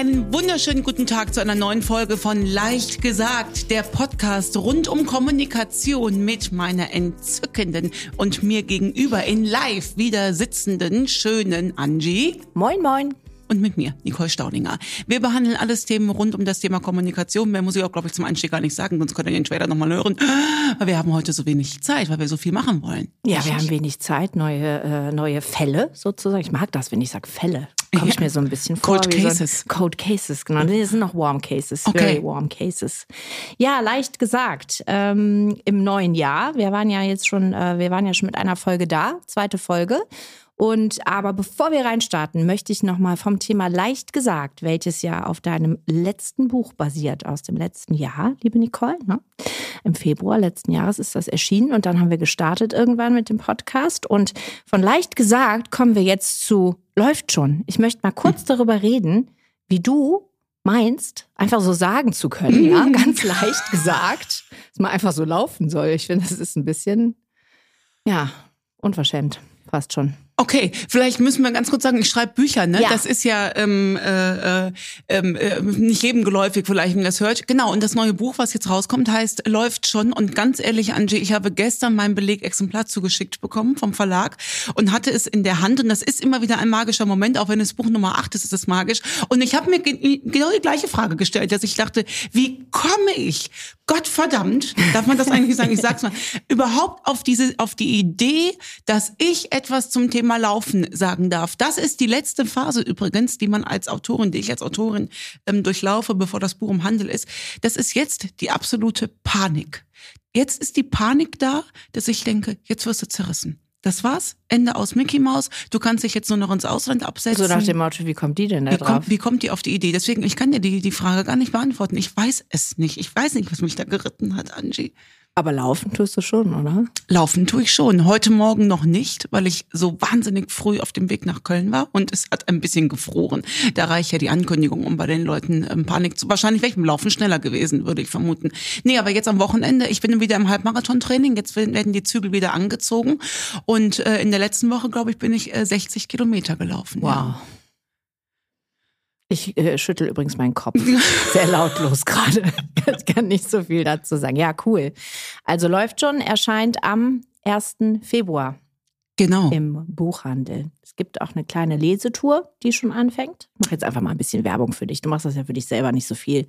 einen wunderschönen guten Tag zu einer neuen Folge von Leicht gesagt, der Podcast rund um Kommunikation mit meiner entzückenden und mir gegenüber in live wieder sitzenden schönen Angie. Moin, moin und mit mir, Nicole Staudinger. Wir behandeln alles Themen rund um das Thema Kommunikation. Mehr muss ich auch, glaube ich, zum Einstieg gar nicht sagen, sonst könnt ihr den Trailer nochmal hören. Aber wir haben heute so wenig Zeit, weil wir so viel machen wollen. Ja, wir haben wenig Zeit, neue, äh, neue Fälle sozusagen. Ich mag das, wenn ich sage Fälle. Komme ich mir so ein bisschen vor. Code Cases. So Code Cases, genau. Das sind noch Warm Cases. Okay. Very warm Cases. Ja, leicht gesagt. Ähm, Im neuen Jahr, wir waren ja jetzt schon, äh, wir waren ja schon mit einer Folge da, zweite Folge. Und aber bevor wir reinstarten, möchte ich nochmal vom Thema leicht gesagt, welches ja auf deinem letzten Buch basiert, aus dem letzten Jahr, liebe Nicole. Ne? Im Februar letzten Jahres ist das erschienen und dann haben wir gestartet irgendwann mit dem Podcast. Und von leicht gesagt kommen wir jetzt zu läuft schon. Ich möchte mal kurz darüber reden, wie du meinst, einfach so sagen zu können, ja, ganz leicht gesagt, dass man einfach so laufen soll. Ich finde, das ist ein bisschen, ja, unverschämt, fast schon. Okay, vielleicht müssen wir ganz kurz sagen, ich schreibe Bücher, ne? Ja. Das ist ja ähm, äh, äh, äh, nicht jedem geläufig, vielleicht, wenn man das hört. Genau, und das neue Buch, was jetzt rauskommt, heißt Läuft schon. Und ganz ehrlich, Angie, ich habe gestern mein Belegexemplar zugeschickt bekommen vom Verlag und hatte es in der Hand. Und das ist immer wieder ein magischer Moment, auch wenn es Buch Nummer 8 ist, ist es magisch. Und ich habe mir ge- genau die gleiche Frage gestellt, dass ich dachte, wie komme ich, Gottverdammt, darf man das eigentlich sagen, ich sag's mal, überhaupt auf diese, auf die Idee, dass ich etwas zum Thema Laufen sagen darf. Das ist die letzte Phase übrigens, die man als Autorin, die ich als Autorin ähm, durchlaufe, bevor das Buch im Handel ist. Das ist jetzt die absolute Panik. Jetzt ist die Panik da, dass ich denke, jetzt wirst du zerrissen. Das war's. Ende aus Mickey Mouse. Du kannst dich jetzt nur noch ins Ausland absetzen. So nach dem Motto, wie kommt die denn da Wie drauf? kommt, wie kommt die auf die Idee? Deswegen, ich kann dir die, die Frage gar nicht beantworten. Ich weiß es nicht. Ich weiß nicht, was mich da geritten hat, Angie. Aber laufen tust du schon, oder? Laufen tue ich schon. Heute Morgen noch nicht, weil ich so wahnsinnig früh auf dem Weg nach Köln war und es hat ein bisschen gefroren. Da reicht ja die Ankündigung, um bei den Leuten ähm, Panik zu. Wahrscheinlich wäre ich im Laufen schneller gewesen, würde ich vermuten. Nee, aber jetzt am Wochenende, ich bin wieder im Halbmarathon-Training, jetzt werden die Zügel wieder angezogen. Und äh, in der letzten Woche, glaube ich, bin ich äh, 60 Kilometer gelaufen. Ja. Ich äh, schüttel übrigens meinen Kopf. Sehr lautlos gerade. Ich kann nicht so viel dazu sagen. Ja, cool. Also läuft schon, erscheint am 1. Februar Genau. im Buchhandel. Es gibt auch eine kleine Lesetour, die schon anfängt. Ich mache jetzt einfach mal ein bisschen Werbung für dich. Du machst das ja für dich selber nicht so viel.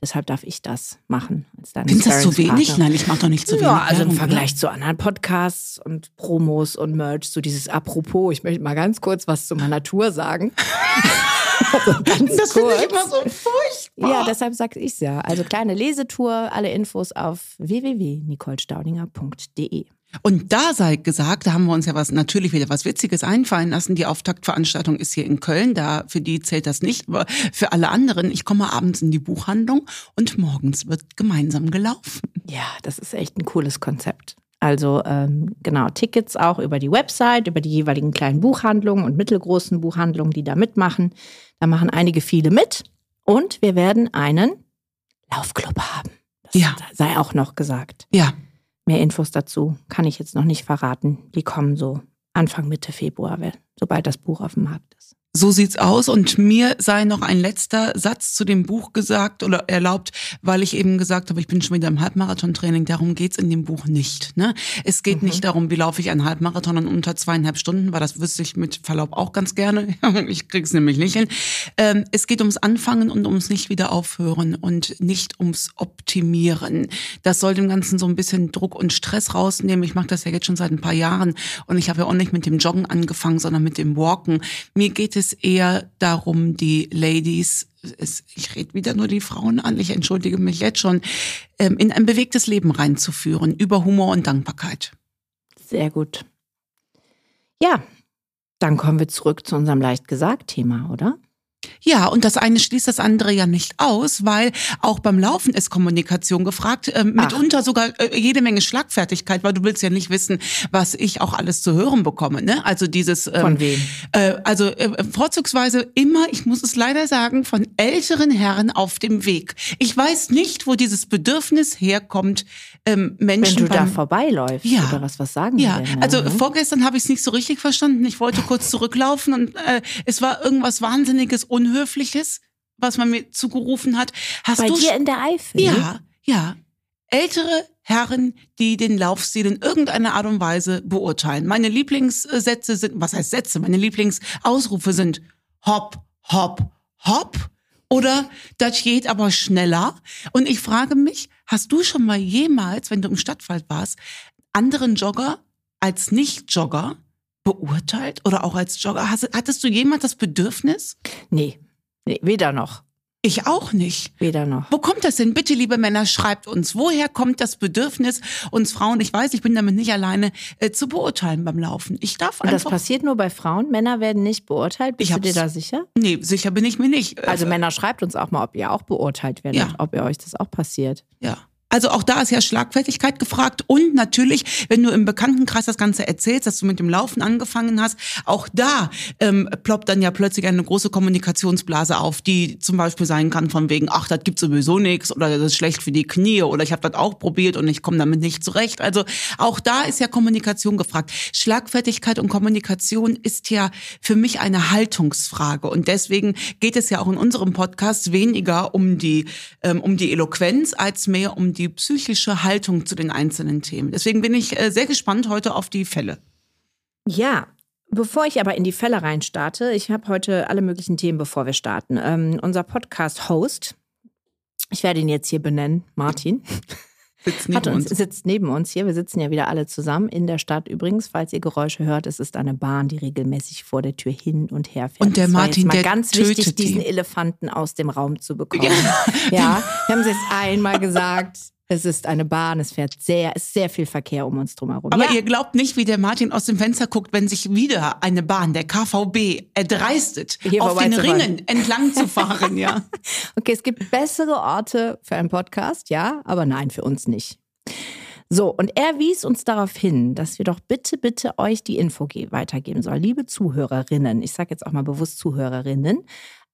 Deshalb darf ich das machen. Als Findest du das zu wenig? Nein, ich mache doch nicht zu wenig. Ja, also im Vergleich zu anderen Podcasts und Promos und Merch, so dieses Apropos, ich möchte mal ganz kurz was zu meiner Tour sagen. ganz? Das finde ich immer so furchtbar. Ja, deshalb sage ich ja. Also kleine Lesetour, alle Infos auf www.nicolestaudinger.de. Und da sei gesagt, da haben wir uns ja was natürlich wieder was Witziges einfallen lassen. Die Auftaktveranstaltung ist hier in Köln, da für die zählt das nicht, aber für alle anderen. Ich komme abends in die Buchhandlung und morgens wird gemeinsam gelaufen. Ja, das ist echt ein cooles Konzept. Also ähm, genau, Tickets auch über die Website, über die jeweiligen kleinen Buchhandlungen und mittelgroßen Buchhandlungen, die da mitmachen. Da machen einige viele mit. Und wir werden einen Laufclub haben. Das Ja. sei auch noch gesagt. Ja, Mehr Infos dazu kann ich jetzt noch nicht verraten. Die kommen so Anfang Mitte Februar, sobald das Buch auf dem Markt ist. So sieht's aus. Und mir sei noch ein letzter Satz zu dem Buch gesagt oder erlaubt, weil ich eben gesagt habe, ich bin schon wieder im Halbmarathon-Training. Darum geht's in dem Buch nicht. Ne? Es geht nicht darum, wie laufe ich einen Halbmarathon in unter zweieinhalb Stunden, weil das wüsste ich mit Verlaub auch ganz gerne. ich krieg's nämlich nicht hin. Ähm, es geht ums Anfangen und ums nicht wieder aufhören und nicht ums Optimieren. Das soll dem Ganzen so ein bisschen Druck und Stress rausnehmen. Ich mache das ja jetzt schon seit ein paar Jahren und ich habe ja auch nicht mit dem Joggen angefangen, sondern mit dem Walken. Mir geht es eher darum, die Ladies, es, ich rede wieder nur die Frauen an, ich entschuldige mich jetzt schon, ähm, in ein bewegtes Leben reinzuführen, über Humor und Dankbarkeit. Sehr gut. Ja, dann kommen wir zurück zu unserem leicht gesagt Thema, oder? Ja, und das eine schließt das andere ja nicht aus, weil auch beim Laufen ist Kommunikation gefragt, Ach. mitunter sogar äh, jede Menge Schlagfertigkeit, weil du willst ja nicht wissen, was ich auch alles zu hören bekomme. Ne? Also dieses ähm, Von wem? Äh, also äh, vorzugsweise immer, ich muss es leider sagen, von älteren Herren auf dem Weg. Ich weiß nicht, wo dieses Bedürfnis herkommt, ähm, Menschen Wenn du da beim- vorbeiläufst Ja. oder was, was sagen ja, die denn? also ne? vorgestern habe ich es nicht so richtig verstanden. Ich wollte kurz zurücklaufen und äh, es war irgendwas Wahnsinniges, Unhöfliches, was man mir zugerufen hat. Hast Bei du dir in der Eifel? ja, ja. Ältere Herren, die den Laufstil in irgendeiner Art und Weise beurteilen. Meine Lieblingssätze sind, was heißt Sätze? Meine Lieblingsausrufe sind hopp, hopp, hopp oder das geht aber schneller. Und ich frage mich, hast du schon mal jemals, wenn du im Stadtwald warst, anderen Jogger als Nicht-Jogger beurteilt oder auch als Jogger? Hast, hattest du jemals das Bedürfnis? Nee, nee, weder noch. Ich auch nicht. Weder noch. Wo kommt das denn? Bitte, liebe Männer, schreibt uns. Woher kommt das Bedürfnis, uns Frauen, ich weiß, ich bin damit nicht alleine, äh, zu beurteilen beim Laufen? Ich darf Und das einfach. passiert nur bei Frauen? Männer werden nicht beurteilt? Bist Ich du dir da sicher? nee, sicher bin ich mir nicht. Äh, Also Männer, schreibt uns auch mal, ob ihr auch beurteilt werdet, Ja. ob ihr euch das auch passiert. Ja. Also auch da ist ja Schlagfertigkeit gefragt und natürlich, wenn du im Bekanntenkreis das Ganze erzählst, dass du mit dem Laufen angefangen hast, auch da ähm, ploppt dann ja plötzlich eine große Kommunikationsblase auf, die zum Beispiel sein kann von wegen, ach, das gibt sowieso nichts oder das ist schlecht für die Knie oder ich habe das auch probiert und ich komme damit nicht zurecht. Also auch da ist ja Kommunikation gefragt. Schlagfertigkeit und Kommunikation ist ja für mich eine Haltungsfrage und deswegen geht es ja auch in unserem Podcast weniger um die ähm, um die Eloquenz als mehr um die psychische Haltung zu den einzelnen Themen. Deswegen bin ich äh, sehr gespannt heute auf die Fälle. Ja, bevor ich aber in die Fälle reinstarte, ich habe heute alle möglichen Themen, bevor wir starten. Ähm, unser Podcast-Host, ich werde ihn jetzt hier benennen, Martin, Sitzt neben uns, uns. sitzt neben uns hier. Wir sitzen ja wieder alle zusammen in der Stadt übrigens. Falls ihr Geräusche hört, es ist eine Bahn, die regelmäßig vor der Tür hin und her fährt. Und der Martin, der ganz wichtig, die. diesen Elefanten aus dem Raum zu bekommen. Ja, wir haben es jetzt einmal gesagt. Es ist eine Bahn, es fährt sehr, ist sehr viel Verkehr um uns drumherum. Aber ja. ihr glaubt nicht, wie der Martin aus dem Fenster guckt, wenn sich wieder eine Bahn, der KVB, erdreistet, Hier auf den. Ringen entlang zu fahren, ja. Okay, es gibt bessere Orte für einen Podcast, ja, aber nein, für uns nicht. So, und er wies uns darauf hin, dass wir doch bitte, bitte euch die Info ge- weitergeben sollen. Liebe Zuhörerinnen, ich sage jetzt auch mal bewusst Zuhörerinnen,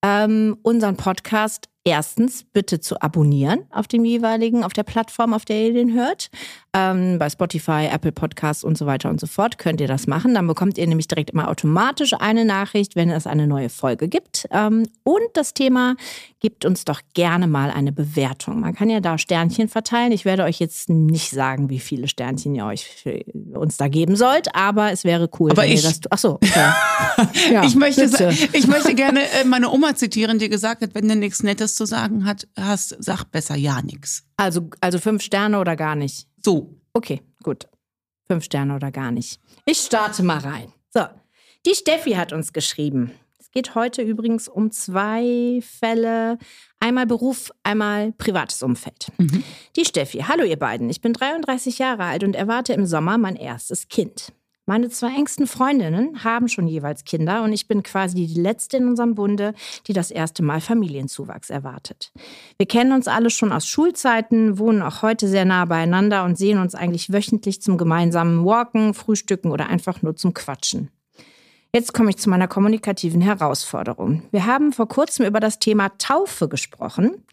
ähm, unseren Podcast erstens bitte zu abonnieren auf dem jeweiligen, auf der Plattform, auf der ihr den hört. Ähm, bei Spotify, Apple Podcasts und so weiter und so fort könnt ihr das machen. Dann bekommt ihr nämlich direkt immer automatisch eine Nachricht, wenn es eine neue Folge gibt. Ähm, und das Thema, gebt uns doch gerne mal eine Bewertung. Man kann ja da Sternchen verteilen. Ich werde euch jetzt nicht sagen, wie viele Sternchen ihr euch uns da geben sollt, aber es wäre cool, Aber wenn ich- ihr das. Ach so, okay. ja, ich, möchte, bitte. ich möchte gerne äh, meine Oma zitieren, die gesagt hat, wenn du nichts Nettes zu sagen hat, hast, sag besser ja nix. Also, also fünf Sterne oder gar nicht. So. Okay, gut. Fünf Sterne oder gar nicht. Ich starte mal rein. So, die Steffi hat uns geschrieben. Es geht heute übrigens um zwei Fälle. Einmal Beruf, einmal privates Umfeld. Die Steffi. Hallo ihr beiden. Ich bin 33 Jahre alt und erwarte im Sommer mein erstes Kind. Meine zwei engsten Freundinnen haben schon jeweils Kinder und ich bin quasi die letzte in unserem Bunde, die das erste Mal Familienzuwachs erwartet. Wir kennen uns alle schon aus Schulzeiten, wohnen auch heute sehr nah beieinander und sehen uns eigentlich wöchentlich zum gemeinsamen Walken, Frühstücken oder einfach nur zum Quatschen. Jetzt komme ich zu meiner kommunikativen Herausforderung. Wir haben vor kurzem über das Thema Taufe gesprochen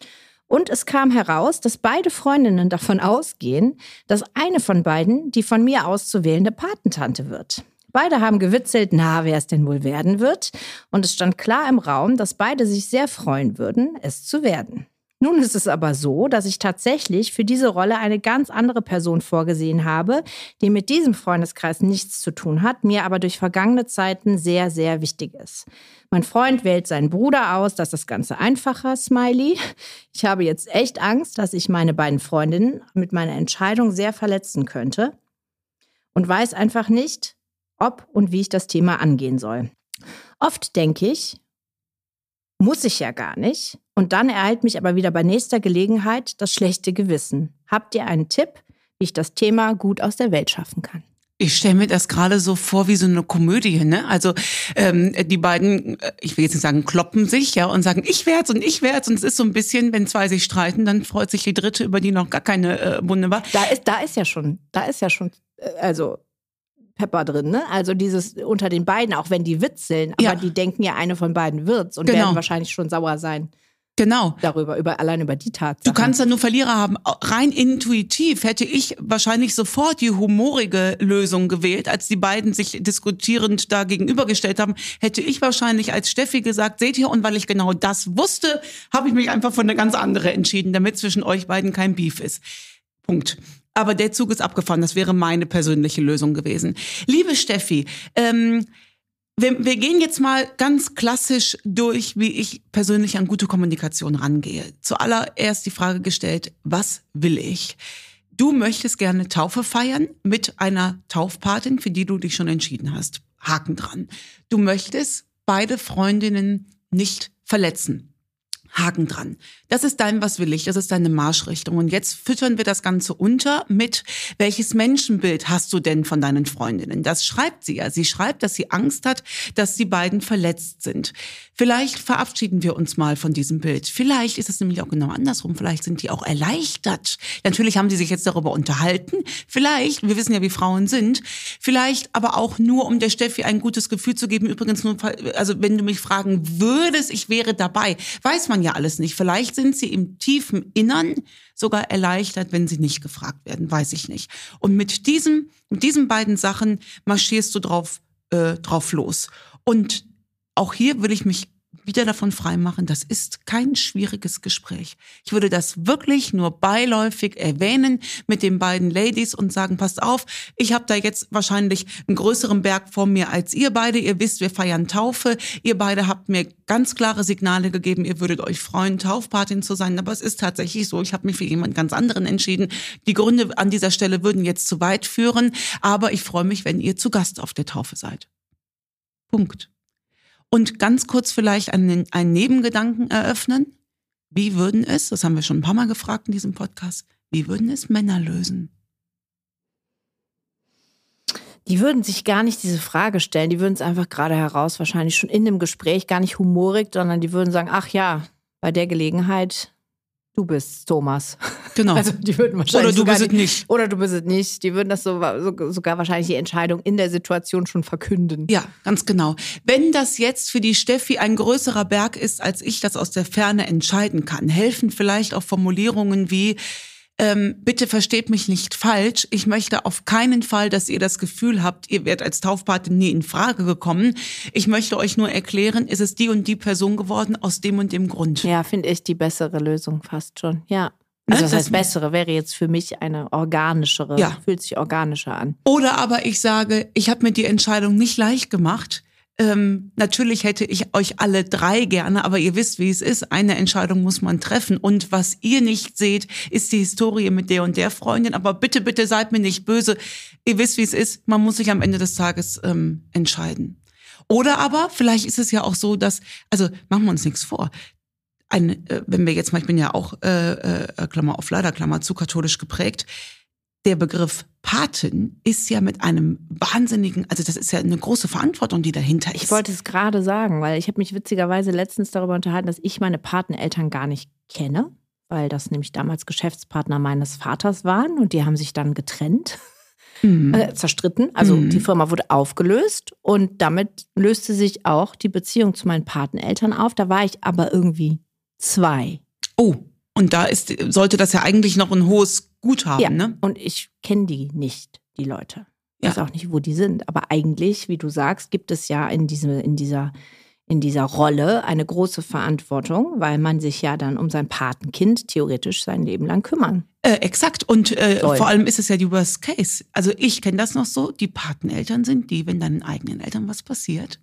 und es kam heraus, dass beide Freundinnen davon ausgehen, dass eine von beiden die von mir auszuwählende Patentante wird. Beide haben gewitzelt, na, wer es denn wohl werden wird. Und es stand klar im Raum, dass beide sich sehr freuen würden, es zu werden. Nun ist es aber so, dass ich tatsächlich für diese Rolle eine ganz andere Person vorgesehen habe, die mit diesem Freundeskreis nichts zu tun hat, mir aber durch vergangene Zeiten sehr, sehr wichtig ist. Mein Freund wählt seinen Bruder aus, das ist das Ganze einfacher, Smiley. Ich habe jetzt echt Angst, dass ich meine beiden Freundinnen mit meiner Entscheidung sehr verletzen könnte und weiß einfach nicht, ob und wie ich das Thema angehen soll. Oft denke ich, muss ich ja gar nicht. Und dann ereilt mich aber wieder bei nächster Gelegenheit das schlechte Gewissen. Habt ihr einen Tipp, wie ich das Thema gut aus der Welt schaffen kann? Ich stelle mir das gerade so vor wie so eine Komödie, ne? Also ähm, die beiden, äh, ich will jetzt nicht sagen, kloppen sich, ja, und sagen, ich werd's und ich werd's. Und es ist so ein bisschen, wenn zwei sich streiten, dann freut sich die dritte, über die noch gar keine äh, Bunde war. Da ist, da ist ja schon, da ist ja schon, äh, also Pepper drin, ne? Also dieses unter den beiden, auch wenn die witzeln, aber Ja. die denken ja, eine von beiden wird's und Genau. werden wahrscheinlich schon sauer sein. Genau. Darüber, über, allein über die Tatsache. Du kannst ja nur Verlierer haben. Rein intuitiv hätte ich wahrscheinlich sofort die humorige Lösung gewählt, als die beiden sich diskutierend da gegenübergestellt haben, hätte ich wahrscheinlich als Steffi gesagt, seht ihr, und weil ich genau das wusste, habe ich mich einfach für eine ganz andere entschieden, damit zwischen euch beiden kein Beef ist. Punkt. Aber der Zug ist abgefahren. Das wäre meine persönliche Lösung gewesen. Liebe Steffi, ähm, wir, wir gehen jetzt mal ganz klassisch durch, wie ich persönlich an gute Kommunikation rangehe. Zuallererst die Frage gestellt, was will ich? Du möchtest gerne Taufe feiern mit einer Taufpatin, für die du dich schon entschieden hast. Haken dran. Du möchtest beide Freundinnen nicht verletzen. Haken dran. Das ist dein Was will ich, das ist deine Marschrichtung. Und jetzt füttern wir das Ganze unter mit, welches Menschenbild hast du denn von deinen Freundinnen? Das schreibt sie ja. Sie schreibt, dass sie Angst hat, dass die beiden verletzt sind. Vielleicht verabschieden wir uns mal von diesem Bild. Vielleicht ist es nämlich auch genau andersrum. Vielleicht sind die auch erleichtert. Natürlich haben sie sich jetzt darüber unterhalten. Vielleicht, wir wissen ja, wie Frauen sind. Vielleicht aber auch nur, um der Steffi ein gutes Gefühl zu geben. Übrigens nur, also wenn du mich fragen würdest, ich wäre dabei. Weiß man ja alles nicht. Vielleicht sind sie im tiefen Innern sogar erleichtert, wenn sie nicht gefragt werden, weiß ich nicht. Und mit diesem, mit diesen beiden Sachen marschierst du drauf, äh, drauf los. Und auch hier will ich mich wieder davon freimachen, das ist kein schwieriges Gespräch. Ich würde das wirklich nur beiläufig erwähnen mit den beiden Ladies und sagen, passt auf, ich habe da jetzt wahrscheinlich einen größeren Berg vor mir als ihr beide. Ihr wisst, wir feiern Taufe. Ihr beide habt mir ganz klare Signale gegeben, ihr würdet euch freuen, Taufpatin zu sein. Aber es ist tatsächlich so, ich habe mich für jemand ganz anderen entschieden. Die Gründe an dieser Stelle würden jetzt zu weit führen, aber ich freue mich, wenn ihr zu Gast auf der Taufe seid. Punkt. Und ganz kurz vielleicht einen, einen Nebengedanken eröffnen. Wie würden es, das haben wir schon ein paar Mal gefragt in diesem Podcast, wie würden es Männer lösen? Die würden sich gar nicht diese Frage stellen. Die würden es einfach gerade heraus, wahrscheinlich schon in dem Gespräch, gar nicht humorig, sondern die würden sagen: Ach ja, bei der Gelegenheit du bist Thomas. Genau. Also die würden wahrscheinlich oder du bist es nicht. Oder du bist es nicht. Die würden das so, so, sogar wahrscheinlich die Entscheidung in der Situation schon verkünden. Ja, ganz genau. Wenn das jetzt für die Steffi ein größerer Berg ist, als ich das aus der Ferne entscheiden kann, helfen vielleicht auch Formulierungen wie ähm, bitte versteht mich nicht falsch. Ich möchte auf keinen Fall, dass ihr das Gefühl habt, ihr werdet als Taufpatin nie in Frage gekommen. Ich möchte euch nur erklären, ist es die und die Person geworden aus dem und dem Grund. Ja, finde ich die bessere Lösung fast schon. Ja. Also das, das heißt, bessere wäre jetzt für mich eine organischere, ja. fühlt sich organischer an. Oder aber ich sage, ich habe mir die Entscheidung nicht leicht gemacht. Ähm, natürlich hätte ich euch alle drei gerne, aber ihr wisst, wie es ist. Eine Entscheidung muss man treffen. Und was ihr nicht seht, ist die Historie mit der und der Freundin. Aber bitte, bitte seid mir nicht böse. Ihr wisst, wie es ist. Man muss sich am Ende des Tages ähm, entscheiden. Oder aber, vielleicht ist es ja auch so, dass, also machen wir uns nichts vor. Ein, äh, wenn wir jetzt mal, ich bin ja auch, äh, äh, Klammer auf leider, Klammer zu katholisch geprägt, der Begriff Patin ist ja mit einem wahnsinnigen, also das ist ja eine große Verantwortung, die dahinter ist. Ich wollte es gerade sagen, weil ich habe mich witzigerweise letztens darüber unterhalten, dass ich meine Pateneltern gar nicht kenne, weil das nämlich damals Geschäftspartner meines Vaters waren und die haben sich dann getrennt. Mhm. Äh, zerstritten. Also mhm. die Firma wurde aufgelöst und damit löste sich auch die Beziehung zu meinen Pateneltern auf. Da war ich aber irgendwie zwei. Oh, und da ist, sollte das ja eigentlich noch ein hohes Guthaben, ja, ne? Und ich kenne die nicht, die Leute. Ich weiß auch nicht, wo die sind. Aber eigentlich, wie du sagst, gibt es ja in, diesem, in, dieser, in dieser Rolle eine große Verantwortung, weil man sich ja dann um sein Patenkind theoretisch sein Leben lang kümmern. Äh, exakt. Und äh, vor allem ist es ja die Worst Case. Also ich kenne das noch so, die Pateneltern sind die, wenn deinen eigenen Eltern was passiert,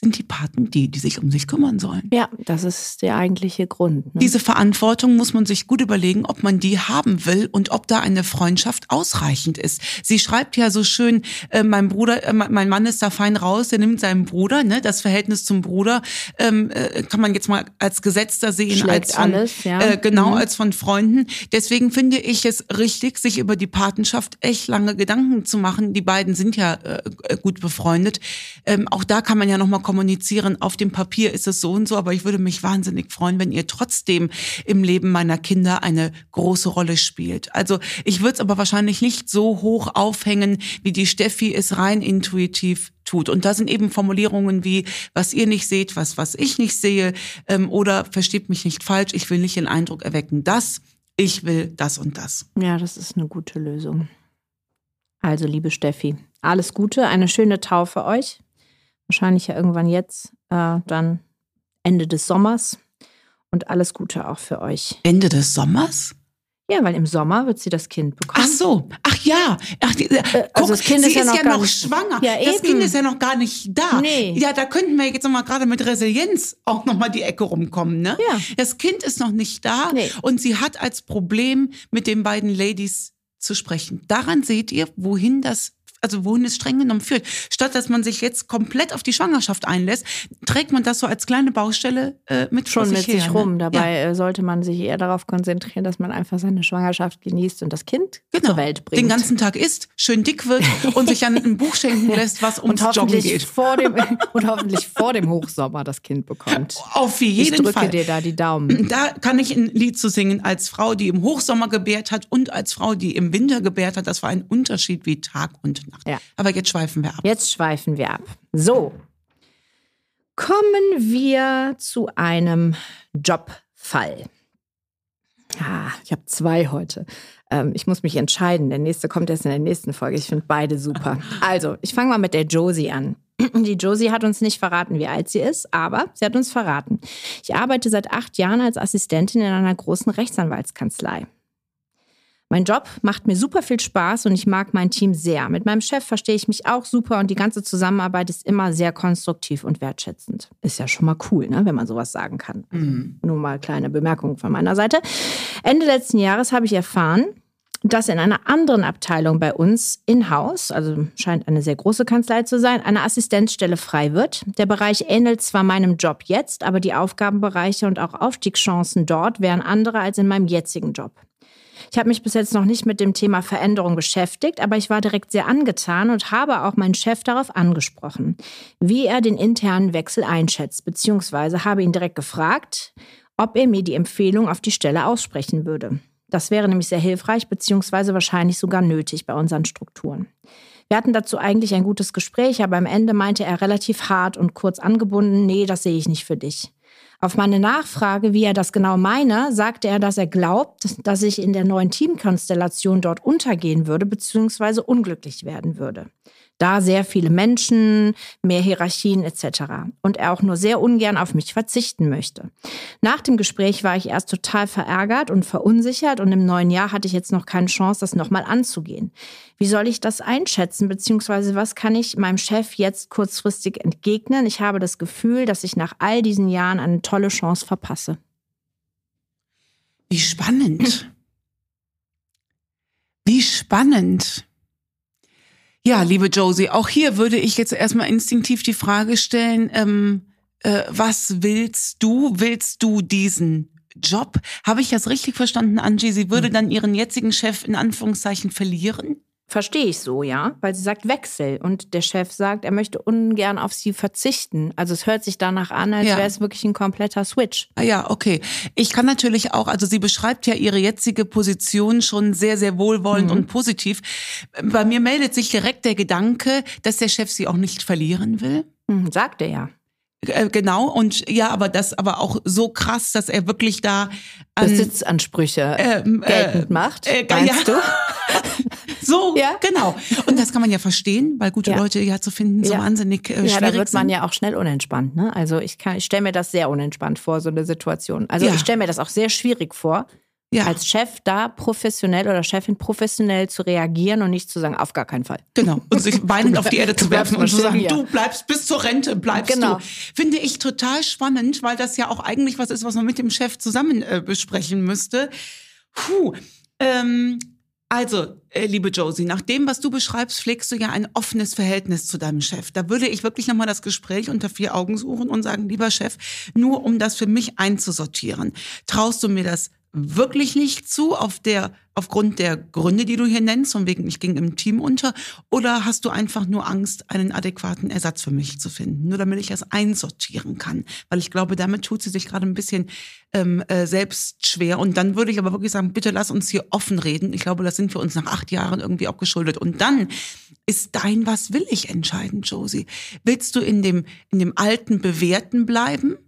sind die Paten die, die sich um sich kümmern sollen. Ja, das ist der eigentliche Grund. Ne? Diese Verantwortung muss man sich gut überlegen, ob man die haben will und ob da eine Freundschaft ausreichend ist. Sie schreibt ja so schön, äh, mein Bruder, äh, mein Mann ist da fein raus, der nimmt seinen Bruder, ne? Das Verhältnis zum Bruder ähm, äh, kann man jetzt mal als gesetzter sehen, Schlägt als von, alles, ja. äh, genau mhm. als von Freunden. Deswegen finde ich es richtig, sich über die Patenschaft echt lange Gedanken zu machen. Die beiden sind ja äh, gut befreundet. Ähm, auch da kann man ja noch mal kommunizieren, auf dem Papier ist es so und so, aber ich würde mich wahnsinnig freuen, wenn ihr trotzdem im Leben meiner Kinder eine große Rolle spielt. Also ich würde es aber wahrscheinlich nicht so hoch aufhängen, wie die Steffi es rein intuitiv tut. Und da sind eben Formulierungen wie, was ihr nicht seht, was, was ich nicht sehe, ähm, oder versteht mich nicht falsch, ich will nicht den Eindruck erwecken, dass ich will das und das. Ja, das ist eine gute Lösung. Also, liebe Steffi, alles Gute, eine schöne Taufe euch. Wahrscheinlich ja irgendwann jetzt, äh, dann Ende des Sommers. Und alles Gute auch für euch. Ende des Sommers? Ja, weil im Sommer wird sie das Kind bekommen. Ach so, ach ja. Ach, die, äh, also guck, das Kind sie ist ja noch ja gar noch schwanger. Ja, das eben. Kind ist ja noch gar nicht da. Nee. Ja, da könnten wir jetzt noch mal gerade mit Resilienz auch noch mal die Ecke rumkommen, ne? Ja. Das Kind ist noch nicht da Nee. und sie hat als Problem mit den beiden Ladies zu sprechen. Daran seht ihr, wohin das also wohin es streng genommen führt. Statt dass man sich jetzt komplett auf die Schwangerschaft einlässt, trägt man das so als kleine Baustelle äh, mit Schon mit her, sich ne? rum. Ja. Dabei äh, sollte man sich eher darauf konzentrieren, dass man einfach seine Schwangerschaft genießt und das Kind Genau. zur Welt bringt. Den ganzen Tag isst, schön dick wird und sich dann ein Buch schenken lässt, was ums und Joggen hoffentlich geht. vor dem und hoffentlich vor dem Hochsommer das Kind bekommt. Auf Ich jeden drücke Fall. dir da die Daumen. Da kann ich ein Lied zu singen als Frau, die im Hochsommer gebärt hat und als Frau, die im Winter gebärt hat. Das war ein Unterschied wie Tag und Nacht. Ja. Aber jetzt schweifen wir ab. Jetzt schweifen wir ab. So, kommen wir zu einem Jobfall. Ah, ich habe zwei heute. Ähm, ich muss mich entscheiden. Der nächste kommt erst in der nächsten Folge. Ich finde beide super. Also, ich fange mal mit der Josie an. Die Josie hat uns nicht verraten, wie alt sie ist, aber sie hat uns verraten. Ich arbeite seit acht Jahren als Assistentin in einer großen Rechtsanwaltskanzlei. Mein Job macht mir super viel Spaß und ich mag mein Team sehr. Mit meinem Chef verstehe ich mich auch super und die ganze Zusammenarbeit ist immer sehr konstruktiv und wertschätzend. Ist ja schon mal cool, ne, wenn man sowas sagen kann. Also, Nur mal kleine Bemerkung von meiner Seite. Ende letzten Jahres habe ich erfahren, dass in einer anderen Abteilung bei uns in-house, also scheint eine sehr große Kanzlei zu sein, eine Assistenzstelle frei wird. Der Bereich ähnelt zwar meinem Job jetzt, aber die Aufgabenbereiche und auch Aufstiegschancen dort wären andere als in meinem jetzigen Job. Ich habe mich bis jetzt noch nicht mit dem Thema Veränderung beschäftigt, aber ich war direkt sehr angetan und habe auch meinen Chef darauf angesprochen, wie er den internen Wechsel einschätzt, beziehungsweise habe ihn direkt gefragt, ob er mir die Empfehlung auf die Stelle aussprechen würde. Das wäre nämlich sehr hilfreich, beziehungsweise wahrscheinlich sogar nötig bei unseren Strukturen. Wir hatten dazu eigentlich ein gutes Gespräch, aber am Ende meinte er relativ hart und kurz angebunden, nee, das sehe ich nicht für dich. Auf meine Nachfrage, wie er das genau meine, sagte er, dass er glaubt, dass ich in der neuen Teamkonstellation dort untergehen würde bzw. unglücklich werden würde. Da sehr viele Menschen, mehr Hierarchien etc. Und er auch nur sehr ungern auf mich verzichten möchte. Nach dem Gespräch war ich erst total verärgert und verunsichert und im neuen Jahr hatte ich jetzt noch keine Chance, das nochmal anzugehen. Wie soll ich das einschätzen, beziehungsweise was kann ich meinem Chef jetzt kurzfristig entgegnen? Ich habe das Gefühl, dass ich nach all diesen Jahren eine tolle Chance verpasse. Wie spannend. Wie spannend. Ja, liebe Josie, auch hier würde ich jetzt erstmal instinktiv die Frage stellen, ähm, äh, was willst du? Willst du diesen Job? Habe ich das richtig verstanden, Angie? Sie würde dann ihren jetzigen Chef in Anführungszeichen verlieren? Verstehe ich so, ja, weil sie sagt Wechsel und der Chef sagt, er möchte ungern auf sie verzichten. Also es hört sich danach an, als Ja. wäre es wirklich ein kompletter Switch. Ah ja, okay. Ich kann natürlich auch, also sie beschreibt ja ihre jetzige Position schon sehr, sehr wohlwollend und positiv. Bei mir meldet sich direkt der Gedanke, dass der Chef sie auch nicht verlieren will. Hm, sagt er ja. Äh, genau, und ja, aber das aber auch so krass, dass er wirklich da an, Besitzansprüche ähm, geltend macht, äh, meinst ja. du? so, Ja. genau. Und das kann man ja verstehen, weil gute Ja. Leute ja zu finden so Ja. wahnsinnig äh, Ja, schwierig da wird man sind. ja auch schnell unentspannt. Ne? Also ich, kann- ich stelle mir das sehr unentspannt vor, so eine Situation. Also Ja. ich stelle mir das auch sehr schwierig vor, ja, als Chef da professionell oder Chefin professionell zu reagieren und nicht zu sagen, auf gar keinen Fall. Genau. Und sich weinend auf die Erde zu bleibst werfen und zu sagen, du bleibst bis zur Rente, bleibst Genau. du. Finde ich total spannend, weil das ja auch eigentlich was ist, was man mit dem Chef zusammen äh, besprechen müsste. Puh. Ähm, also, äh, liebe Josie, nach dem, was du beschreibst, pflegst du ja ein offenes Verhältnis zu deinem Chef. Da würde ich wirklich nochmal das Gespräch unter vier Augen suchen und sagen, lieber Chef, nur um das für mich einzusortieren, traust du mir das wirklich nicht zu, auf der, aufgrund der Gründe, die du hier nennst, von wegen, ich ging im Team unter? Oder hast du einfach nur Angst, einen adäquaten Ersatz für mich zu finden? Nur damit ich das einsortieren kann. Weil ich glaube, damit tut sie sich gerade ein bisschen ähm, äh, selbst schwer. Und dann würde ich aber wirklich sagen, bitte lass uns hier offen reden. Ich glaube, das sind wir uns nach acht Jahren irgendwie auch geschuldet. Und dann ist dein Was will ich entscheidend, Josie. Willst du in dem, in dem alten Bewährten bleiben?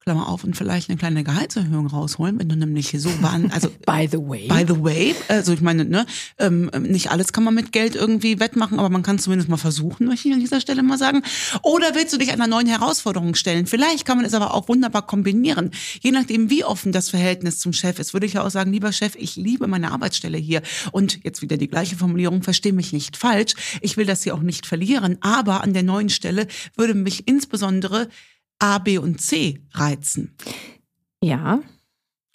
Klammer auf, und vielleicht eine kleine Gehaltserhöhung rausholen, wenn du nämlich so waren, also by the way. By the way, also ich meine, ne, ähm, nicht alles kann man mit Geld irgendwie wettmachen, aber man kann zumindest mal versuchen, möchte ich an dieser Stelle mal sagen. Oder willst du dich einer neuen Herausforderung stellen? Vielleicht kann man es aber auch wunderbar kombinieren. Je nachdem, wie offen das Verhältnis zum Chef ist, würde ich ja auch sagen, lieber Chef, ich liebe meine Arbeitsstelle hier. Und jetzt wieder die gleiche Formulierung, verstehe mich nicht falsch. Ich will das hier auch nicht verlieren, aber an der neuen Stelle würde mich insbesondere A, B und C reizen. Ja.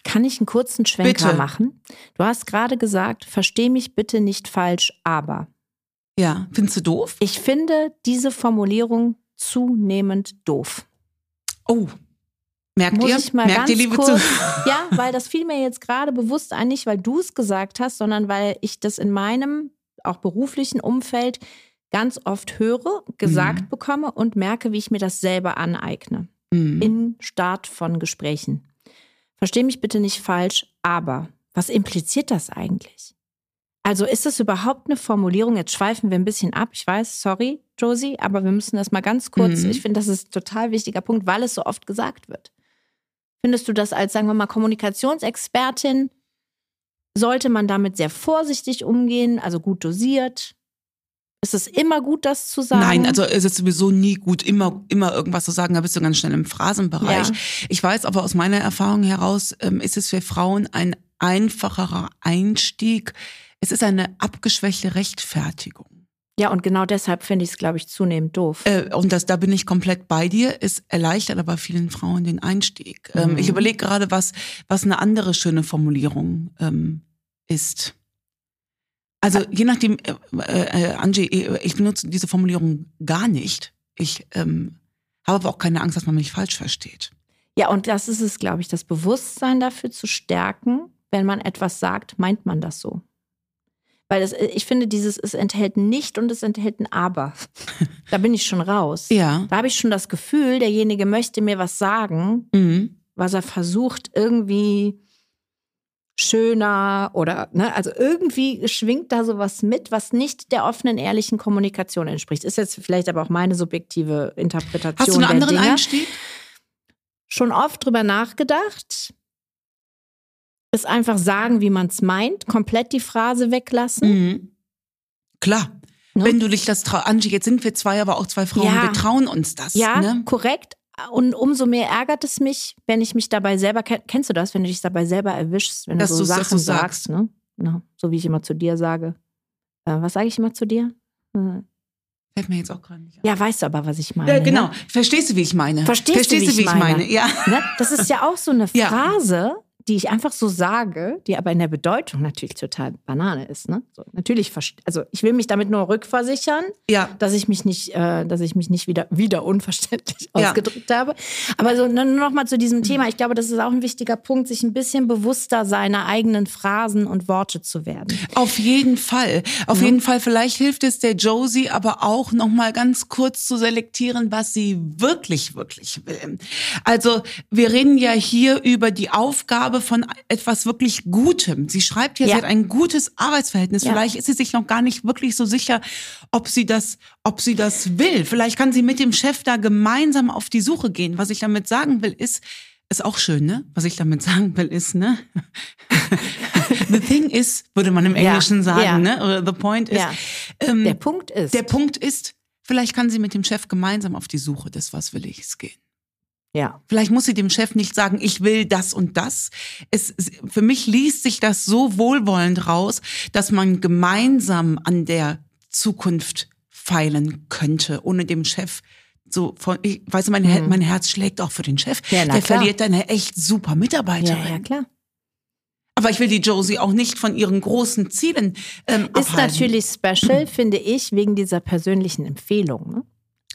Kann ich einen kurzen Schwenker Bitte. machen? Du hast gerade gesagt, versteh mich bitte nicht falsch, aber. Ja, findest du doof? Ich finde diese Formulierung zunehmend doof. Oh, merkt Muss ihr? ich mal merkt ganz ihr, liebe kurz, Zuhörer? Ja, weil das fiel mir jetzt gerade bewusst ein, nicht weil du es gesagt hast, sondern weil ich das in meinem auch beruflichen Umfeld ganz oft höre, gesagt Mhm. bekomme und merke, wie ich mir das selber aneigne. Mhm. Im Start von Gesprächen. Versteh mich bitte nicht falsch, aber was impliziert das eigentlich? Also ist das überhaupt eine Formulierung? Jetzt schweifen wir ein bisschen ab. Ich weiß, sorry, Josie, aber wir müssen das mal ganz kurz. Mhm. Ich finde, das ist ein total wichtiger Punkt, weil es so oft gesagt wird. Findest du das als, sagen wir mal, Kommunikationsexpertin? Sollte man damit sehr vorsichtig umgehen, also gut dosiert? Ist es immer gut, das zu sagen? Nein, also es ist sowieso nie gut, immer, immer irgendwas zu sagen, da bist du ganz schnell im Phrasenbereich. Ja. Ich weiß aber aus meiner Erfahrung heraus, ähm, ist es für Frauen ein einfacherer Einstieg. Es ist eine abgeschwächte Rechtfertigung. Ja, und genau deshalb finde ich es, glaube ich, zunehmend doof. Äh, und das, da bin ich komplett bei dir. Es erleichtert aber vielen Frauen den Einstieg. Ähm, Mhm. ich überlege gerade, was, was eine andere schöne Formulierung ähm, ist. Also je nachdem, äh, äh, Angie, äh, ich benutze diese Formulierung gar nicht. Ich ähm, habe aber auch keine Angst, dass man mich falsch versteht. Ja, und das ist es, glaube ich, das Bewusstsein dafür zu stärken, wenn man etwas sagt, meint man das so. Weil das, ich finde, dieses, es enthält nicht und es enthält ein Aber. Da bin ich schon raus. Ja. Da habe ich schon das Gefühl, derjenige möchte mir was sagen, Mhm. was er versucht, irgendwie schöner oder, ne, also irgendwie schwingt da sowas mit, was nicht der offenen, ehrlichen Kommunikation entspricht. Ist jetzt vielleicht aber auch meine subjektive Interpretation. Hast du einen der anderen Dinge. Einstieg? schon oft drüber nachgedacht. Es einfach sagen, wie man es meint, komplett die Phrase weglassen. Mhm. Klar. Ne? Wenn du dich das traust, Angie, jetzt sind wir zwei, aber auch zwei Frauen, Ja. wir trauen uns das. Ja, Ne? korrekt. Und umso mehr ärgert es mich, wenn ich mich dabei selber, ken- kennst du das, wenn du dich dabei selber erwischst, wenn Dass du so Sachen du's sagst. sagst, ne? Genau, so wie ich immer zu dir sage. Äh, was sage ich immer zu dir? Äh, Fällt mir jetzt auch gerade nicht ein. Ja, weißt du aber, was ich meine. Ja, genau. Ne? Verstehst du, wie ich meine? Verstehst du, wie ich wie ich meine? meine? Ja. Ne? Das ist ja auch so eine Ja. Phrase, die ich einfach so sage, die aber in der Bedeutung natürlich total Banane ist. Ne? So, natürlich, also ich will mich damit nur rückversichern, Ja. dass ich mich nicht, äh, dass ich mich nicht wieder wieder unverständlich Ja. ausgedrückt habe. Aber so nur noch mal zu diesem Thema. Ich glaube, das ist auch ein wichtiger Punkt, sich ein bisschen bewusster seiner eigenen Phrasen und Worte zu werden. Auf jeden Fall. Auf jeden Fall. Vielleicht hilft es der Josie aber auch noch mal ganz kurz zu selektieren, was sie wirklich, wirklich will. Also wir reden ja hier über die Aufgabe von etwas wirklich Gutem. Sie schreibt ja, Ja. sie hat ein gutes Arbeitsverhältnis. Ja. Vielleicht ist sie sich noch gar nicht wirklich so sicher, ob sie das, ob sie das will. Vielleicht kann sie mit dem Chef da gemeinsam auf die Suche gehen. Was ich damit sagen will, ist, ist auch schön, ne? Was ich damit sagen will, ist, ne? The thing is, würde man im Ja, Englischen sagen, ja. ne? Oder the point is. Ähm, Der Punkt ist, der Punkt ist, vielleicht kann sie mit dem Chef gemeinsam auf die Suche des Was will ichs gehen. Ja, Vielleicht muss sie dem Chef nicht sagen, ich will das und das. Es, für mich liest sich das so wohlwollend raus, dass man gemeinsam an der Zukunft feilen könnte, ohne dem Chef so von, ich weiß, mein, Her mein Herz schlägt auch für den Chef. Mhm. Ja, na der klar. verliert eine echt super ja, Mitarbeiterin. ja, klar. Aber ich will die Josie auch nicht von ihren großen Zielen ähm, Ist abhalten. natürlich special, finde ich, wegen dieser persönlichen Empfehlung. Ne?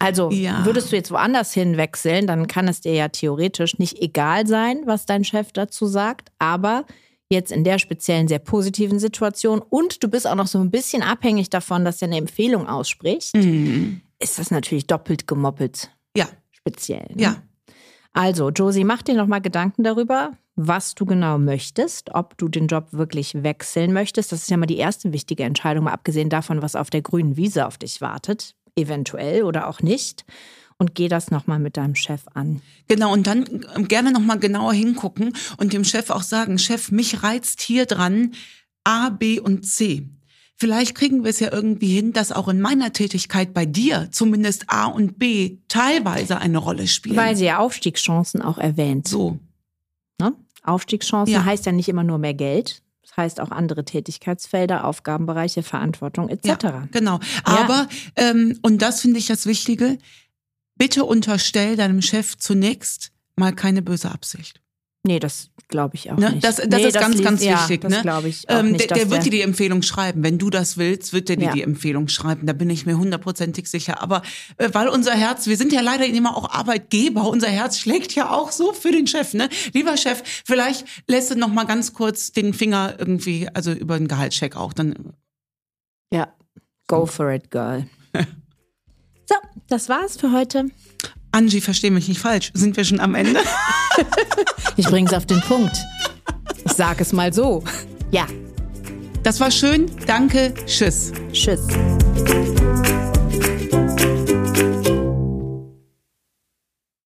Also Ja. würdest du jetzt woanders hinwechseln, dann kann es dir ja theoretisch nicht egal sein, was dein Chef dazu sagt, aber jetzt in der speziellen sehr positiven Situation und du bist auch noch so ein bisschen abhängig davon, dass er eine Empfehlung ausspricht, Mhm. ist das natürlich doppelt gemoppelt Ja, speziell. Ne? ja. Also, Josie, mach dir nochmal Gedanken darüber, was du genau möchtest, ob du den Job wirklich wechseln möchtest. Das ist ja mal die erste wichtige Entscheidung, mal abgesehen davon, was auf der grünen Wiese auf dich wartet, eventuell oder auch nicht. Und geh das nochmal mit deinem Chef an. Genau, und dann ähm, gerne nochmal genauer hingucken und dem Chef auch sagen, Chef, mich reizt hier dran A, B und C. Vielleicht kriegen wir es ja irgendwie hin, dass auch in meiner Tätigkeit bei dir zumindest A und B teilweise eine Rolle spielen. Weil sie ja Aufstiegschancen auch erwähnt. so. Ne? Aufstiegschancen Ja. heißt ja nicht immer nur mehr Geld. Das heißt auch andere Tätigkeitsfelder, Aufgabenbereiche, Verantwortung etc. Ja, genau. Aber, ähm, und das finde ich das Wichtige, bitte unterstell deinem Chef zunächst mal keine böse Absicht. Nee, das glaube ich auch Ne? nicht. Das, das nee, ist ganz, liest- ganz ja, wichtig. Das ne? glaube ich ähm, nicht. der, der wird dir die Empfehlung schreiben. Wenn du das willst, wird der dir Ja. die Empfehlung schreiben. Da bin ich mir hundertprozentig sicher. Aber äh, weil unser Herz, wir sind ja leider immer auch Arbeitgeber, unser Herz schlägt ja auch so für den Chef. Ne? Lieber Chef, vielleicht lässt du noch mal ganz kurz den Finger irgendwie, also über den Gehaltscheck auch. Dann Ja, go for it, girl. so, das war's für heute. Angie, versteh mich nicht falsch. Sind wir schon am Ende? Ich bring's auf den Punkt. Ich sag es mal so. Ja, Das war schön. Danke. Tschüss. tschüss.